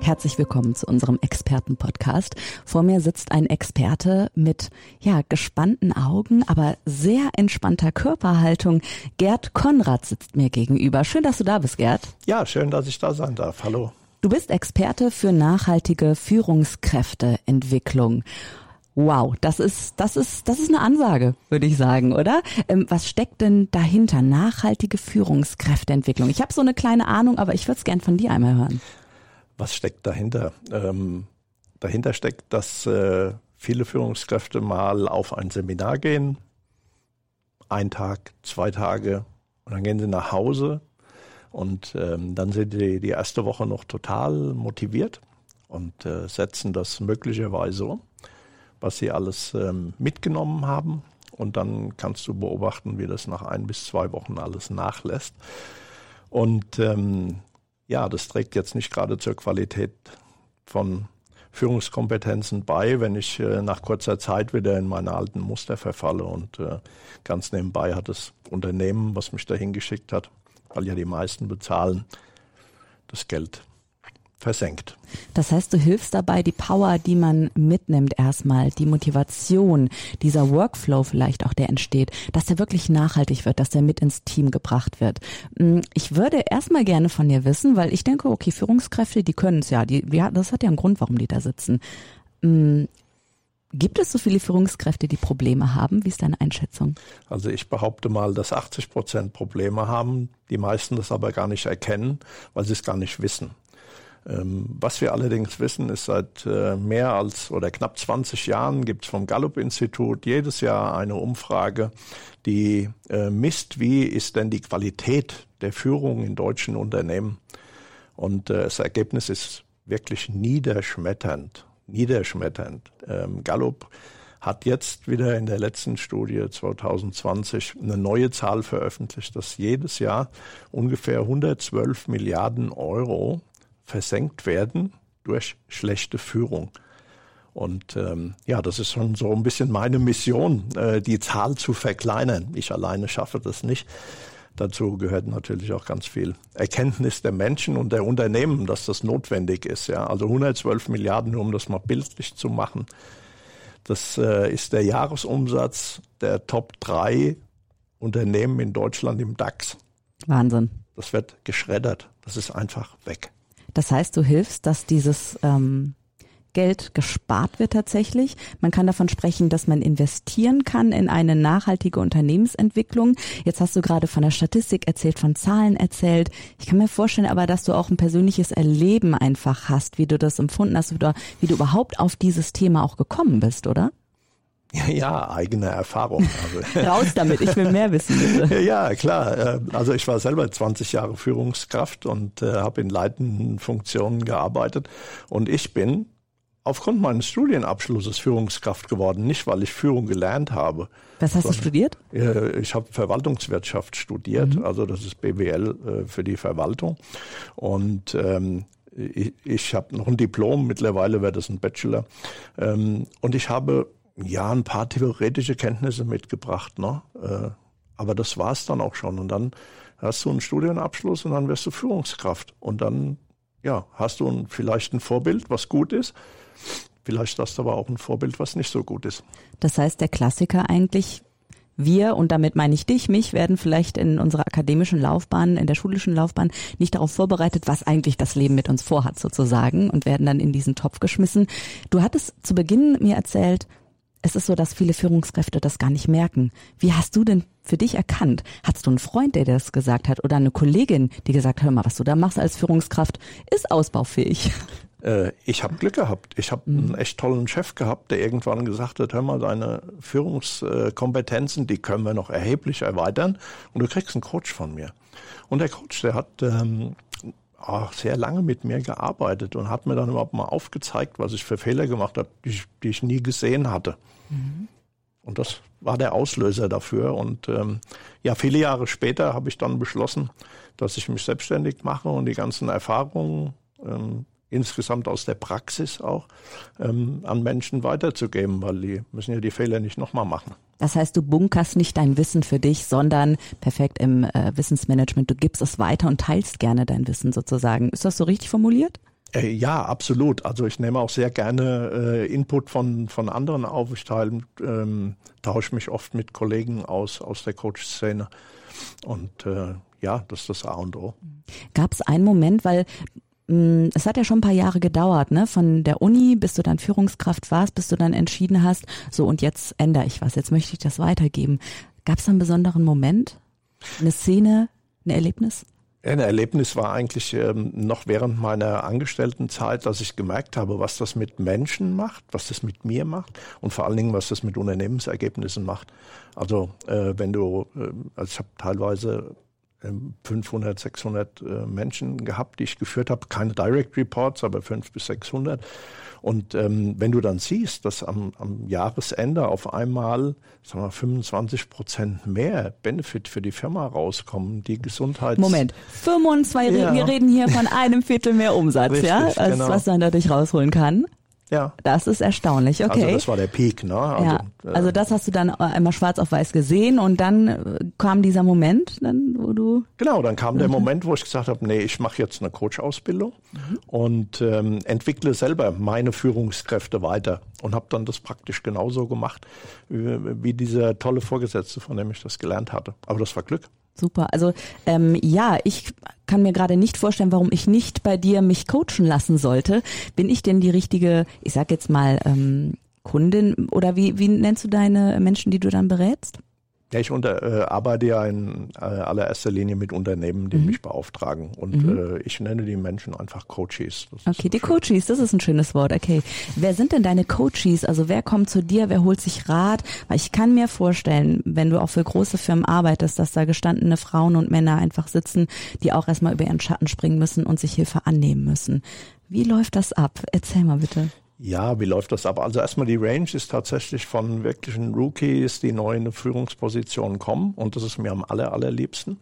Herzlich willkommen zu unserem Experten-Podcast. Vor mir sitzt ein Experte mit, ja, gespannten Augen, aber sehr entspannter Körperhaltung. Gerd Konrad sitzt mir gegenüber. Schön, dass du da bist, Gerd. Ja, schön, dass ich da sein darf. Hallo. Du bist Experte für nachhaltige Führungskräfteentwicklung. Wow, das ist, das ist, das ist eine Ansage, würde ich sagen, oder? Ähm, was steckt denn dahinter? Nachhaltige Führungskräfteentwicklung. Ich habe so eine kleine Ahnung, aber ich würde es gern von dir einmal hören. Was steckt dahinter? Ähm, dahinter steckt, dass äh, viele Führungskräfte mal auf ein Seminar gehen, ein Tag, zwei Tage, und dann gehen sie nach Hause und ähm, dann sind die die erste Woche noch total motiviert und äh, setzen das möglicherweise um, was sie alles ähm, mitgenommen haben. Und dann kannst du beobachten, wie das nach ein bis zwei Wochen alles nachlässt. Und ähm, ja, das trägt jetzt nicht gerade zur Qualität von Führungskompetenzen bei, wenn ich äh, nach kurzer Zeit wieder in meine alten Muster verfalle. Und äh, ganz nebenbei hat das Unternehmen, was mich dahin geschickt hat, weil ja die meisten bezahlen, das Geld versenkt. Das heißt, du hilfst dabei, die Power, die man mitnimmt, erstmal, die Motivation, dieser Workflow vielleicht auch, der entsteht, dass der wirklich nachhaltig wird, dass der mit ins Team gebracht wird. Mm, ich würde erstmal gerne von dir wissen, weil ich denke, okay, Führungskräfte, die können es ja, die, ja, das hat ja einen Grund, warum die da sitzen. Mm, gibt es so viele Führungskräfte, die Probleme haben? Wie ist deine Einschätzung? Also ich behaupte mal, dass 80 Prozent Probleme haben, die meisten das aber gar nicht erkennen, weil sie es gar nicht wissen. Ähm, was wir allerdings wissen, ist seit äh, mehr als oder knapp 20 Jahren gibt es vom Gallup-Institut jedes Jahr eine Umfrage, die äh, misst, wie ist denn die Qualität der Führung in deutschen Unternehmen. Und äh, das Ergebnis ist wirklich niederschmetternd. Niederschmetternd. Ähm, Gallup hat jetzt wieder in der letzten Studie 2020 eine neue Zahl veröffentlicht, dass jedes Jahr ungefähr 112 Milliarden Euro versenkt werden durch schlechte Führung. Und ähm, ja, das ist schon so ein bisschen meine Mission, äh, die Zahl zu verkleinern. Ich alleine schaffe das nicht. Dazu gehört natürlich auch ganz viel Erkenntnis der Menschen und der Unternehmen, dass das notwendig ist. Ja, also 112 Milliarden, nur um das mal bildlich zu machen. Das äh, ist der Jahresumsatz der Top 3 Unternehmen in Deutschland im DAX. Wahnsinn. Das wird geschreddert. Das ist einfach weg. Das heißt, du hilfst, dass dieses ähm, Geld gespart wird tatsächlich. Man kann davon sprechen, dass man investieren kann in eine nachhaltige Unternehmensentwicklung. Jetzt hast du gerade von der Statistik erzählt, von Zahlen erzählt. Ich kann mir vorstellen aber, dass du auch ein persönliches Erleben einfach hast, wie du das empfunden hast oder wie du überhaupt auf dieses Thema auch gekommen bist, oder? Ja, ja, eigene Erfahrung. Also. Raus damit, ich will mehr wissen. Bitte. Ja, klar. Äh, also ich war selber 20 Jahre Führungskraft und äh, habe in leitenden Funktionen gearbeitet. Und ich bin aufgrund meines Studienabschlusses Führungskraft geworden, nicht weil ich Führung gelernt habe. Was hast du studiert? Ich habe Verwaltungswirtschaft studiert, mhm. also das ist BWL äh, für die Verwaltung. Und ähm, ich, ich habe noch ein Diplom, mittlerweile wäre das ein Bachelor. Ähm, und ich habe ja, ein paar theoretische Kenntnisse mitgebracht, ne? Äh, aber das war's dann auch schon. Und dann hast du einen Studienabschluss und dann wirst du Führungskraft. Und dann, ja, hast du ein, vielleicht ein Vorbild, was gut ist. Vielleicht hast du aber auch ein Vorbild, was nicht so gut ist. Das heißt, der Klassiker eigentlich, wir, und damit meine ich dich, mich, werden vielleicht in unserer akademischen Laufbahn, in der schulischen Laufbahn nicht darauf vorbereitet, was eigentlich das Leben mit uns vorhat sozusagen und werden dann in diesen Topf geschmissen. Du hattest zu Beginn mir erzählt, es ist so, dass viele Führungskräfte das gar nicht merken. Wie hast du denn für dich erkannt? Hattest du einen Freund, der das gesagt hat oder eine Kollegin, die gesagt, hör mal, was du da machst als Führungskraft, ist ausbaufähig? Äh, ich habe Glück gehabt. Ich habe mhm. einen echt tollen Chef gehabt, der irgendwann gesagt hat, hör mal, deine Führungskompetenzen, die können wir noch erheblich erweitern und du kriegst einen Coach von mir. Und der Coach, der hat ähm, auch sehr lange mit mir gearbeitet und hat mir dann überhaupt mal aufgezeigt, was ich für Fehler gemacht habe, die ich, die ich nie gesehen hatte. Mhm. Und das war der Auslöser dafür. Und ähm, ja, viele Jahre später habe ich dann beschlossen, dass ich mich selbstständig mache und die ganzen Erfahrungen ähm, insgesamt aus der Praxis auch ähm, an Menschen weiterzugeben, weil die müssen ja die Fehler nicht nochmal machen. Das heißt, du bunkerst nicht dein Wissen für dich, sondern perfekt im äh, Wissensmanagement, du gibst es weiter und teilst gerne dein Wissen sozusagen. Ist das so richtig formuliert? Äh, ja, absolut. Also ich nehme auch sehr gerne äh, Input von, von anderen auf. Ich teile, ähm, tausche mich oft mit Kollegen aus, aus der Coach-Szene. Und äh, ja, das ist das A und O. Gab es einen Moment, weil es hat ja schon ein paar Jahre gedauert, ne? Von der Uni, bis du dann Führungskraft warst, bis du dann entschieden hast, so und jetzt ändere ich was, jetzt möchte ich das weitergeben. Gab es einen besonderen Moment? Eine Szene, ein Erlebnis? Ein Erlebnis war eigentlich ähm, noch während meiner Angestelltenzeit, dass ich gemerkt habe, was das mit Menschen macht, was das mit mir macht und vor allen Dingen, was das mit Unternehmensergebnissen macht. Also äh, wenn du, äh, also ich habe teilweise 500, ähm, 600 äh, Menschen gehabt, die ich geführt habe. Keine Direct Reports, aber 500 bis 600. Und ähm, wenn du dann siehst, dass am, am Jahresende auf einmal sagen wir, 25 Prozent mehr Benefit für die Firma rauskommen, die Gesundheit. Moment, 25, ja. wir reden hier von einem Viertel mehr Umsatz, Richtig, ja, als genau. was man dadurch rausholen kann. Ja. Das ist erstaunlich, okay. Also das war der Peak, ne? Also, ja. Äh, also das hast du dann einmal schwarz auf weiß gesehen und dann äh, kam dieser Moment, dann, wo du. Genau, dann kam der Moment, wo ich gesagt habe, nee, ich mache jetzt eine Coach-Ausbildung mhm. und ähm, entwickle selber meine Führungskräfte weiter und habe dann das praktisch genauso gemacht wie, wie dieser tolle Vorgesetzte, von dem ich das gelernt hatte. Aber das war Glück. Super. Also ähm, ja, ich kann mir gerade nicht vorstellen, warum ich nicht bei dir mich coachen lassen sollte. Bin ich denn die richtige, ich sag jetzt mal, ähm, Kundin oder wie, wie nennst du deine Menschen, die du dann berätst? Ja, ich unter, äh, arbeite ja in äh, allererster Linie mit Unternehmen, die mhm. mich beauftragen. Und mhm. äh, ich nenne die Menschen einfach Coaches. okay, die Coaches, das ist ein schönes Wort. Okay. Wer sind denn deine Coaches? Also wer kommt zu dir, wer holt sich Rat? Weil ich kann mir vorstellen, wenn du auch für große Firmen arbeitest, dass da gestandene Frauen und Männer einfach sitzen, die auch erstmal über ihren Schatten springen müssen und sich Hilfe annehmen müssen. Wie läuft das ab? Erzähl mal bitte. Ja, wie läuft das ab? Also erstmal die Range ist tatsächlich von wirklichen Rookies, die neu in eine Führungsposition kommen und das ist mir am aller, allerliebsten.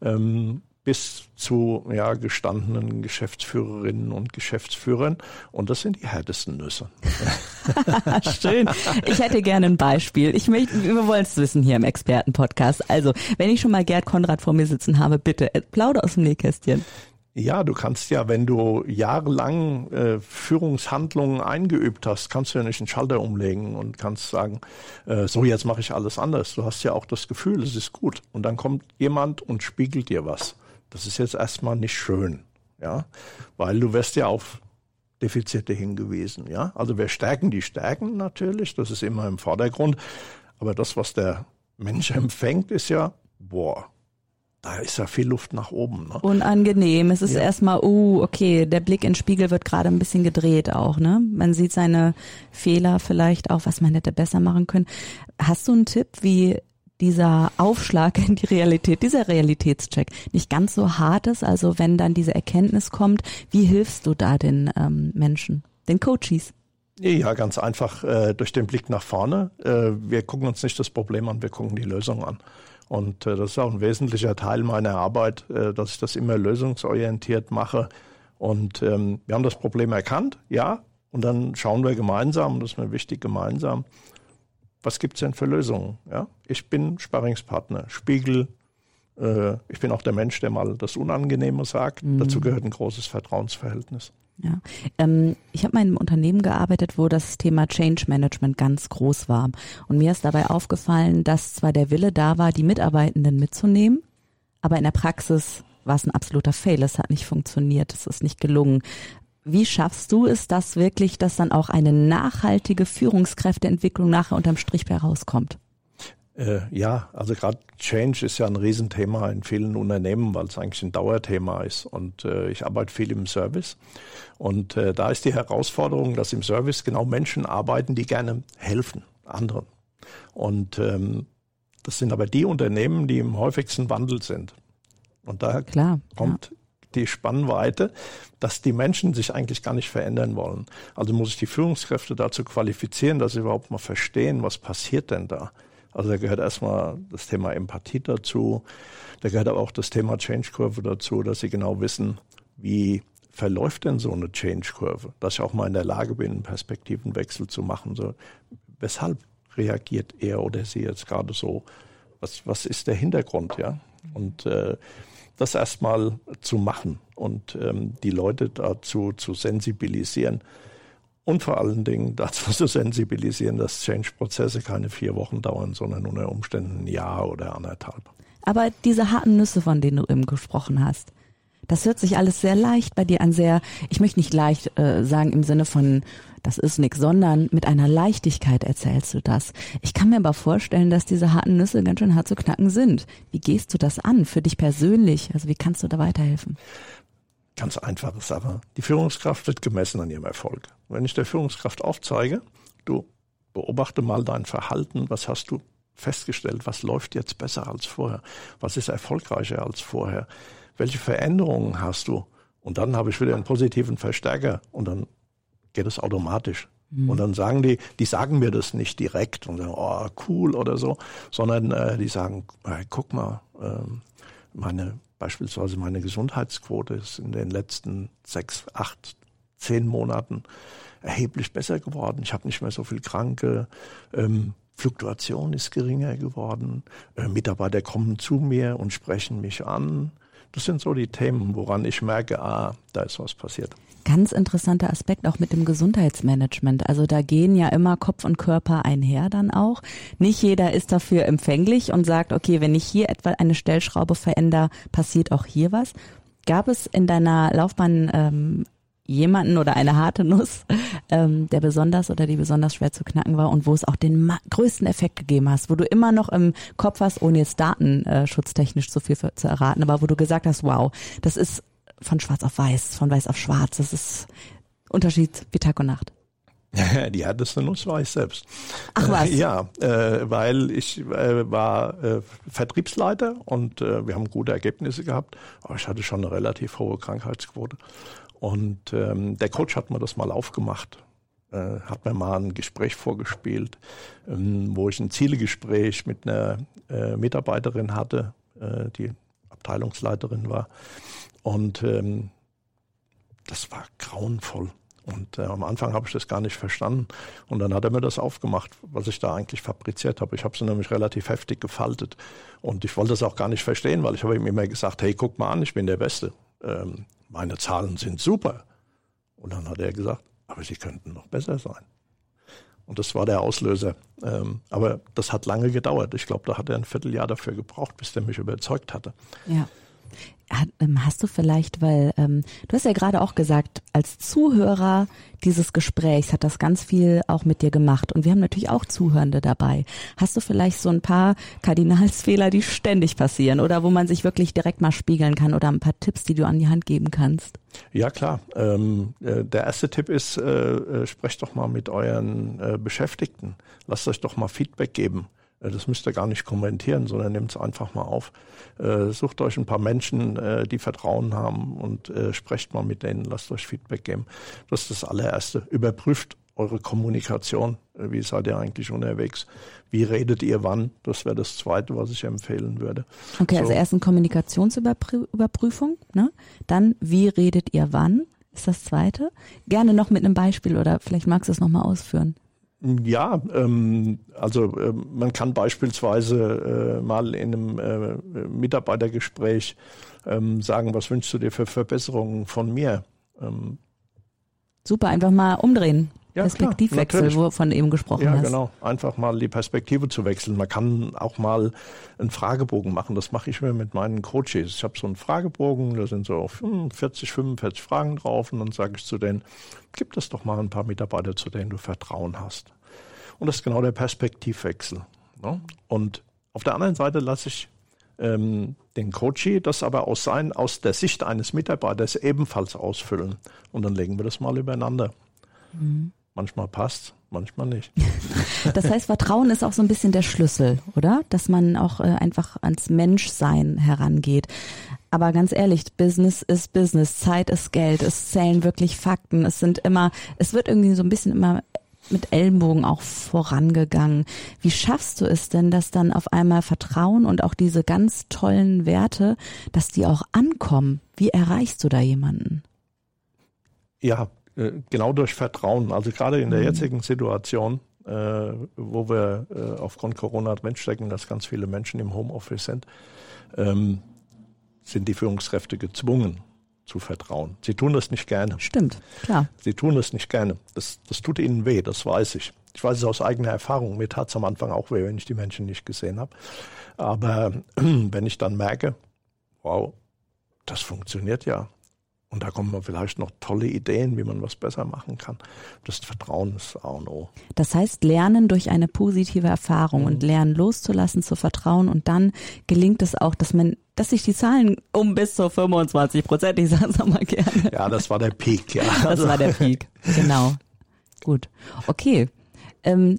Ähm, bis zu ja, gestandenen Geschäftsführerinnen und Geschäftsführern. Und das sind die härtesten Nüsse. Schön. Ich hätte gerne ein Beispiel. Ich möchte, wir wollen es wissen hier im Expertenpodcast. Also, wenn ich schon mal Gerd Konrad vor mir sitzen habe, bitte plauder aus dem Nähkästchen. Ja, du kannst ja, wenn du jahrelang äh, Führungshandlungen eingeübt hast, kannst du ja nicht einen Schalter umlegen und kannst sagen, äh, so jetzt mache ich alles anders. Du hast ja auch das Gefühl, es ist gut. Und dann kommt jemand und spiegelt dir was. Das ist jetzt erstmal nicht schön, ja, weil du wirst ja auf Defizite hingewiesen, ja. Also wir stärken die Stärken natürlich, das ist immer im Vordergrund. Aber das, was der Mensch empfängt, ist ja, boah, da ist ja viel Luft nach oben. Ne? Unangenehm. Es ist ja. erstmal, uh, okay, der Blick in den Spiegel wird gerade ein bisschen gedreht auch, ne? Man sieht seine Fehler vielleicht auch, was man hätte besser machen können. Hast du einen Tipp, wie dieser Aufschlag in die Realität, dieser Realitätscheck nicht ganz so hart ist? Also wenn dann diese Erkenntnis kommt, wie hilfst du da den ähm, Menschen, den Coaches? Ja, ganz einfach äh, durch den Blick nach vorne. Äh, wir gucken uns nicht das Problem an, wir gucken die Lösung an. Und äh, das ist auch ein wesentlicher Teil meiner Arbeit, äh, dass ich das immer lösungsorientiert mache. Und ähm, wir haben das Problem erkannt, ja, und dann schauen wir gemeinsam, das ist mir wichtig, gemeinsam, was gibt's denn für Lösungen? Ja? Ich bin Sparringspartner, Spiegel, äh, ich bin auch der Mensch, der mal das Unangenehme sagt. Mhm. Dazu gehört ein großes Vertrauensverhältnis. Ja, ähm, ich habe mal in einem Unternehmen gearbeitet, wo das Thema Change Management ganz groß war. Und mir ist dabei aufgefallen, dass zwar der Wille da war, die Mitarbeitenden mitzunehmen, aber in der Praxis war es ein absoluter Fail. Es hat nicht funktioniert, es ist nicht gelungen. Wie schaffst du es, dass wirklich, dass dann auch eine nachhaltige Führungskräfteentwicklung nachher unterm Strich herauskommt? Äh, ja, also gerade Change ist ja ein Riesenthema in vielen Unternehmen, weil es eigentlich ein Dauerthema ist. Und äh, ich arbeite viel im Service. Und äh, da ist die Herausforderung, dass im Service genau Menschen arbeiten, die gerne helfen, anderen. Und ähm, das sind aber die Unternehmen, die im häufigsten Wandel sind. Und da Klar, kommt ja. die Spannweite, dass die Menschen sich eigentlich gar nicht verändern wollen. Also muss ich die Führungskräfte dazu qualifizieren, dass sie überhaupt mal verstehen, was passiert denn da. Also da gehört erstmal das Thema Empathie dazu. Da gehört aber auch das Thema Change-Kurve dazu, dass sie genau wissen, wie verläuft denn so eine Change-Kurve, dass ich auch mal in der Lage bin, einen Perspektivenwechsel zu machen. So, weshalb reagiert er oder sie jetzt gerade so? Was, was ist der Hintergrund, ja? Und äh, das erstmal zu machen und ähm, die Leute dazu zu sensibilisieren und vor allen Dingen dazu zu sensibilisieren, dass Change-Prozesse keine vier Wochen dauern, sondern unter Umständen ein Jahr oder anderthalb. Aber diese harten Nüsse, von denen du eben gesprochen hast, das hört sich alles sehr leicht bei dir an, sehr, ich möchte nicht leicht äh, sagen im Sinne von, das ist nix, sondern mit einer Leichtigkeit erzählst du das. Ich kann mir aber vorstellen, dass diese harten Nüsse ganz schön hart zu knacken sind. Wie gehst du das an für dich persönlich? Also wie kannst du da weiterhelfen? Ganz einfache Sache. Die Führungskraft wird gemessen an ihrem Erfolg. Wenn ich der Führungskraft aufzeige, du beobachte mal dein Verhalten, was hast du festgestellt, was läuft jetzt besser als vorher, was ist erfolgreicher als vorher, welche Veränderungen hast du? Und dann habe ich wieder einen positiven Verstärker und dann geht es automatisch. Mhm. Und dann sagen die, die sagen mir das nicht direkt und sagen, oh, cool oder so, sondern äh, die sagen, hey, guck mal, äh, meine, beispielsweise meine Gesundheitsquote ist in den letzten sechs, acht, zehn Monaten erheblich besser geworden. Ich habe nicht mehr so viel Kranke. Ähm, Fluktuation ist geringer geworden. Äh, Mitarbeiter kommen zu mir und sprechen mich an. Das sind so die Themen, woran ich merke, ah, da ist was passiert. Ganz interessanter Aspekt auch mit dem Gesundheitsmanagement. Also da gehen ja immer Kopf und Körper einher dann auch. Nicht jeder ist dafür empfänglich und sagt, okay, wenn ich hier etwa eine Stellschraube verändere, passiert auch hier was. Gab es in deiner Laufbahn ähm, jemanden oder eine harte Nuss, ähm, der besonders oder die besonders schwer zu knacken war und wo es auch den größten Effekt gegeben hast, wo du immer noch im Kopf hast, ohne jetzt datenschutztechnisch zu viel für, zu erraten, aber wo du gesagt hast, wow, das ist von schwarz auf weiß, von weiß auf schwarz, das ist Unterschied wie Tag und Nacht. Die härteste Nuss war ich selbst. Ach was? Äh, ja, äh, weil ich äh, war äh, Vertriebsleiter und äh, wir haben gute Ergebnisse gehabt, aber ich hatte schon eine relativ hohe Krankheitsquote. Und ähm, der Coach hat mir das mal aufgemacht, äh, hat mir mal ein Gespräch vorgespielt, ähm, wo ich ein Zielegespräch mit einer äh, Mitarbeiterin hatte, äh, die Abteilungsleiterin war. Und ähm, das war grauenvoll. Und äh, am Anfang habe ich das gar nicht verstanden. Und dann hat er mir das aufgemacht, was ich da eigentlich fabriziert habe. Ich habe sie nämlich relativ heftig gefaltet. Und ich wollte das auch gar nicht verstehen, weil ich habe ihm immer gesagt, hey, guck mal an, ich bin der Beste. Ähm, meine Zahlen sind super. Und dann hat er gesagt, aber sie könnten noch besser sein. Und das war der Auslöser. Ähm, aber das hat lange gedauert. Ich glaube, da hat er ein Vierteljahr dafür gebraucht, bis der mich überzeugt hatte. Ja. Ähm, hast du vielleicht, weil ähm, du hast ja gerade auch gesagt, als Zuhörer dieses Gesprächs hat das ganz viel auch mit dir gemacht und wir haben natürlich auch Zuhörende dabei. Hast du vielleicht so ein paar Kardinalsfehler, die ständig passieren oder wo man sich wirklich direkt mal spiegeln kann oder ein paar Tipps, die du an die Hand geben kannst? Ja klar. Ähm, äh, der erste Tipp ist, äh, äh, sprecht doch mal mit euren äh, Beschäftigten. Lasst euch doch mal Feedback geben. Äh, das müsst ihr gar nicht kommentieren, sondern nehmt es einfach mal auf. Äh, sucht euch ein paar Menschen, äh, die Vertrauen haben und sprecht mal mit denen, lasst euch Feedback geben. Das ist das allererste. Überprüft eure Kommunikation. Wie seid ihr eigentlich unterwegs? Wie redet ihr wann? Das wäre das Zweite, was ich empfehlen würde. Okay, so. also erst eine Kommunikationsüberprüfung, ne? dann wie redet ihr wann? Ist das Zweite. Gerne noch mit einem Beispiel oder vielleicht magst du es nochmal ausführen. Ja, ähm, also äh, man kann beispielsweise äh, mal in einem äh, Mitarbeitergespräch ähm, sagen, was wünschst du dir für Verbesserungen von mir? Ähm, Super, einfach mal umdrehen. Ja, Perspektivwechsel, wovon du eben gesprochen ja, hast. Ja, genau. Einfach mal die Perspektive zu wechseln. Man kann auch mal einen Fragebogen machen. Das mache ich mir mit meinen Coaches. Ich habe so einen Fragebogen, da sind so 40, 45 Fragen drauf und dann sage ich zu denen, gib das doch mal ein paar Mitarbeiter, zu denen du Vertrauen hast. Und das ist genau der Perspektivwechsel. Ne? Und auf der anderen Seite lasse ich ähm, den Coachie das aber aus, sein, aus der Sicht eines Mitarbeiters ebenfalls ausfüllen. Und dann legen wir das mal übereinander. Mhm. Manchmal passt, manchmal nicht. Das heißt, Vertrauen ist auch so ein bisschen der Schlüssel, oder? Dass man auch äh, einfach ans Menschsein herangeht. Aber ganz ehrlich, Business ist Business, Zeit ist Geld, es zählen wirklich Fakten, es sind immer, es wird irgendwie so ein bisschen immer mit Ellenbogen auch vorangegangen. Wie schaffst du es denn, dass dann auf einmal Vertrauen und auch diese ganz tollen Werte, dass die auch ankommen? Wie erreichst du da jemanden? Ja, äh, genau durch Vertrauen. Also gerade in der mhm. jetzigen Situation, äh, wo wir äh, aufgrund Corona drinstecken, dass ganz viele Menschen im Homeoffice sind, ähm, sind die Führungskräfte gezwungen, zu vertrauen. Sie tun das nicht gerne. Stimmt, klar. Sie tun das nicht gerne. Das, das tut ihnen weh, das weiß ich. Ich weiß es aus eigener Erfahrung. Mir tat es am Anfang auch weh, wenn ich die Menschen nicht gesehen habe. Aber wenn ich dann merke, wow, das funktioniert ja. Und da kommen vielleicht noch tolle Ideen, wie man was besser machen kann. Das Vertrauen ist auch noch. Das heißt, lernen durch eine positive Erfahrung mhm. und lernen loszulassen, zu vertrauen und dann gelingt es auch, dass man, dass sich die Zahlen um bis zu 25 Prozent, ich sage es nochmal gerne. Ja, das war der Peak, ja. Das war der Peak, genau. Gut. Okay. Ähm,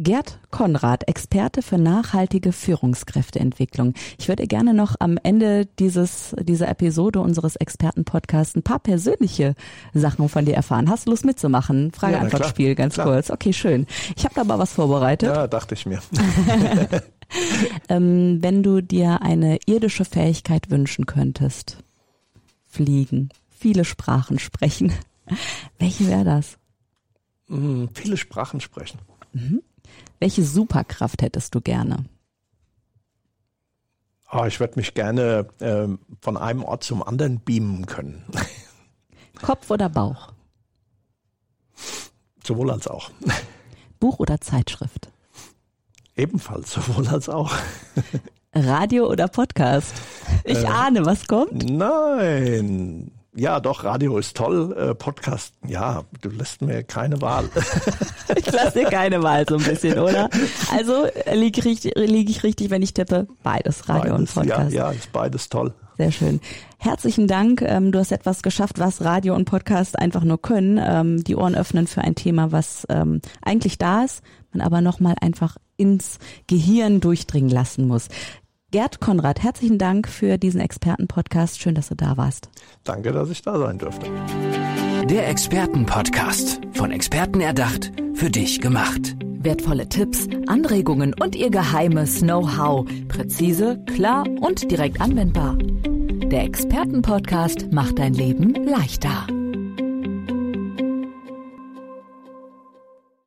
Gerd Konrad, Experte für nachhaltige Führungskräfteentwicklung. Ich würde gerne noch am Ende dieses, dieser Episode unseres Expertenpodcasts ein paar persönliche Sachen von dir erfahren. Hast du Lust mitzumachen? Frage-Antwort-Spiel, ganz klar. kurz. Okay, schön. Ich habe da aber was vorbereitet. Ja, dachte ich mir. ähm, wenn du dir eine irdische Fähigkeit wünschen könntest, fliegen, viele Sprachen sprechen, welche wäre das? Hm, viele Sprachen sprechen. Mhm. Welche Superkraft hättest du gerne? Oh, ich würde mich gerne äh, von einem Ort zum anderen beamen können. Kopf oder Bauch? Sowohl als auch. Buch oder Zeitschrift? Ebenfalls, sowohl als auch. Radio oder Podcast? Ich äh, ahne, was kommt. Nein, ja, doch, Radio ist toll. Äh, Podcast, ja, du lässt mir keine Wahl. ich lasse dir keine Wahl so ein bisschen, oder? Also äh, liege ich, lieg ich richtig, wenn ich tippe? Beides, Radio beides, und Podcast. Ja, ja, ist beides toll. Sehr schön. Herzlichen Dank. Ähm, du hast etwas geschafft, was Radio und Podcast einfach nur können. Ähm, die Ohren öffnen für ein Thema, was ähm, eigentlich da ist, man aber nochmal einfach ins Gehirn durchdringen lassen muss. Gerd Konrad, herzlichen Dank für diesen Expertenpodcast. Schön, dass du da warst. Danke, dass ich da sein durfte. Der Expertenpodcast. Von Experten erdacht, für dich gemacht. Wertvolle Tipps, Anregungen und ihr geheimes Know-how. Präzise, klar und direkt anwendbar. Der Expertenpodcast macht dein Leben leichter.